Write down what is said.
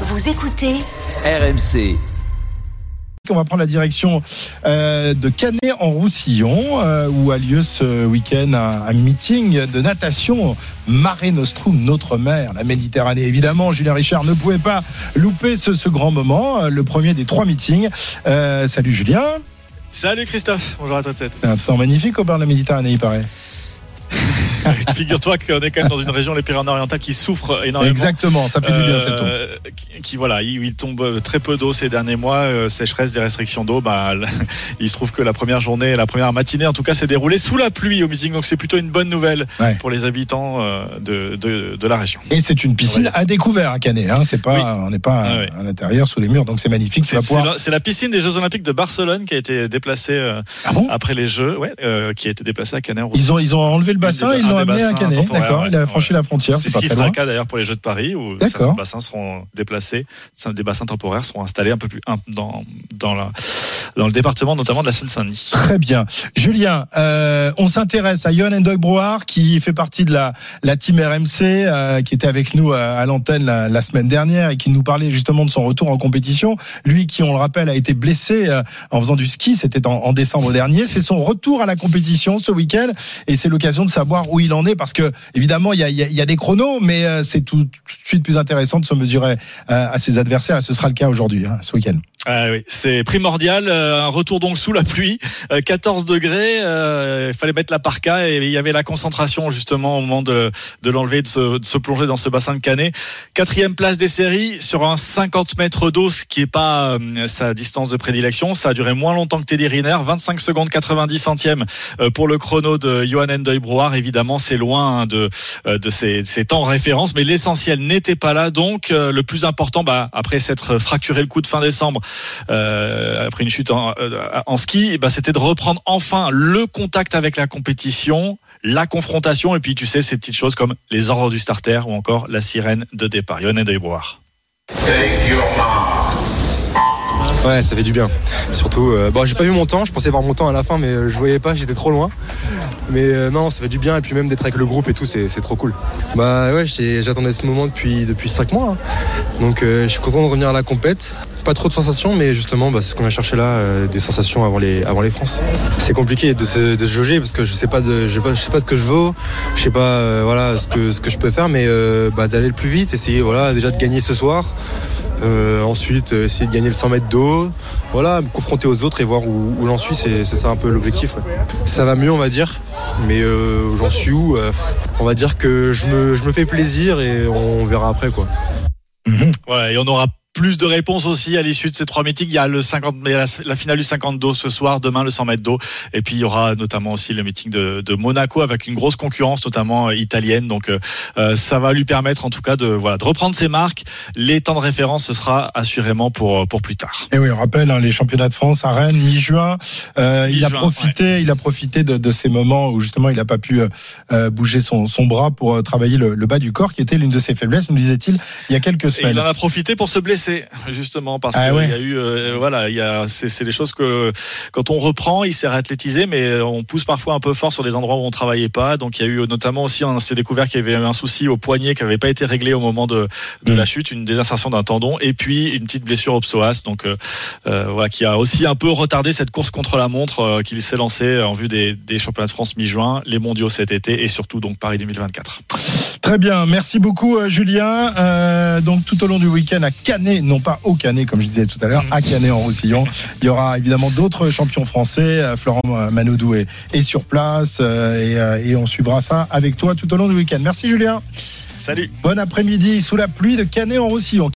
Vous écoutez RMC. On va prendre la direction euh, de Canet en Roussillon euh, où a lieu ce week-end un, un meeting de natation Mare Nostrum, notre mer, la Méditerranée. Évidemment, Julien Richard ne pouvait pas louper ce, ce grand moment, euh, le premier des trois meetings. Euh, salut Julien, Salut Christophe, bonjour à toi et à c'est un tous. temps magnifique au bord de la Méditerranée, il paraît. Figure-toi qu'on est quand même dans une région, les Pyrénées-Orientales, qui souffre énormément. Exactement, ça fait du bien cette eau. Euh, qui, qui, voilà, il, il tombe très peu d'eau ces derniers mois, euh, sécheresse, des restrictions d'eau. Bah, il se trouve que la première journée, la première matinée, en tout cas, s'est déroulée sous la pluie au meeting, donc c'est plutôt une bonne nouvelle Ouais. pour les habitants euh, de, de, de la région. Et c'est une piscine à découvert à Canet, hein, c'est pas, Oui. on n'est pas Ah à, ouais. à l'intérieur sous les murs, donc c'est magnifique. C'est pouvoir... la, piscine des Jeux Olympiques de Barcelone qui a été déplacée euh, Ah bon? après les Jeux, ouais, euh, qui a été déplacée à Canet. Ils ont, ils ont enlevé le bassin, ils l'ont des amené à bassins Canet. temporaires, D'accord, ouais. il a franchi la frontière, C'est ce qui sera le cas d'ailleurs pour les Jeux de Paris où certains bassins seront déplacés, des bassins temporaires seront installés un peu plus dans, dans, la, dans le département notamment de la Seine-Saint-Denis. Très bien. Julien, euh, on s'intéresse à Johan Endoy Brouard qui fait partie de la, la team RMC, euh, qui était avec nous à, à l'antenne la, la semaine dernière et qui nous parlait justement de son retour en compétition. Lui qui, on le rappelle, a été blessé euh, en faisant du ski, c'était en, en décembre dernier. C'est son retour à la compétition ce week-end et c'est l'occasion de savoir où il en est parce que évidemment il y a, y a- y a des chronos, mais euh, c'est tout, de suite plus intéressant de se mesurer euh, à ses adversaires ce sera le cas aujourd'hui, hein, ce week-end. Ah oui, c'est primordial. euh, un retour donc sous la pluie, euh, 14 degrés. euh, Il fallait mettre la parka et il y avait la concentration justement au moment de, de l'enlever, de de se plonger dans ce bassin de Canet. Quatrième place des séries sur un 50 mètres d'eau, ce qui est pas euh, sa distance de prédilection. Ça a duré moins longtemps que Teddy Riner, 25 secondes 90 centièmes euh, pour le chrono de Johan Endoy Brouard. Évidemment, c'est loin hein, de, euh, de ses, ses temps référence, mais l'essentiel n'était pas là. Donc, euh, le plus important, bah, après s'être fracturé le coude fin décembre, euh, après une chute en, euh, ski, eh ben, c'était de reprendre enfin le contact avec la compétition, la confrontation, et puis tu sais ces petites choses comme les ordres du starter ou encore la sirène de départ. Yonne de. Ouais, ça fait du bien. Surtout, euh, bon, j'ai pas vu mon temps, je pensais voir mon temps à la fin, mais je voyais pas, j'étais trop loin. Mais non, ça fait du bien, et puis même d'être avec le groupe et tout, c'est trop cool. Bah ouais, j'attendais ce moment depuis, depuis 5 mois. hein. Donc je suis content de revenir à la compète. Pas trop de sensations, mais justement, bah, c'est ce qu'on a cherché là, euh, des sensations avant les, avant les France. C'est compliqué de se, de jauger parce que je sais pas, de, je sais pas, ce que je vaux, je sais pas, euh, voilà, ce que, ce que je peux faire, mais euh, bah, d'aller le plus vite, essayer, voilà, déjà de gagner ce soir. Ensuite, essayer de gagner le 100 mètres d'eau. Voilà, me confronter aux autres et voir où, j'en suis, c'est ça un peu l'objectif. Ça va mieux, on va dire. Mais euh, j'en suis où On va dire que je me, je me fais plaisir et on verra après. quoi. Voilà, et on aura plus de réponses aussi à l'issue de ces trois meetings. Il y a le 50, il y a la, la finale du 50 d'eau ce soir, demain le 100 mètres d'eau. Et puis il y aura notamment aussi le meeting de, de Monaco avec une grosse concurrence, notamment euh, italienne. Donc euh, euh, ça va lui permettre en tout cas de, voilà, de reprendre ses marques. Les temps de référence, ce sera assurément pour, pour plus tard. Et oui, on rappelle hein, les championnats de France à Rennes mi-juin. Euh, il a profité, il a profité de, de ces moments où justement il n'a pas pu euh, bouger son, son bras pour travailler le, le bas du corps, qui était l'une de ses faiblesses, nous disait-il il y a quelques Et semaines. il en a profité pour se blesser, justement, parce Ah qu'il ouais. y a eu, euh, voilà, il y a, c'est, les choses que, quand on reprend, il s'est réathlétisé, mais on pousse parfois un peu fort sur des endroits où on travaillait pas. Donc il y a eu notamment aussi, on s'est découvert qu'il y avait eu un souci au poignet qui n'avait pas été réglé au moment de, de Mm. la chute, une désinsertion d'un tendon, et puis une petite blessure au psoas, donc euh, euh, voilà, qui a aussi un peu retardé cette course contre la montre euh, qu'il s'est lancé en vue des, des championnats de France mi-juin, les mondiaux cet été, et surtout donc Paris 2024. Très bien, merci beaucoup euh, Julien. Euh, donc tout au long du week-end à Canet, non pas au Canet comme je disais tout à l'heure, à Canet en Roussillon, il y aura évidemment d'autres champions français. Euh, Florent Manodou est, est sur place euh, et, euh, et on suivra ça avec toi tout au long du week-end. Merci Julien. Salut Bon après-midi sous la pluie de Canet en Roussillon.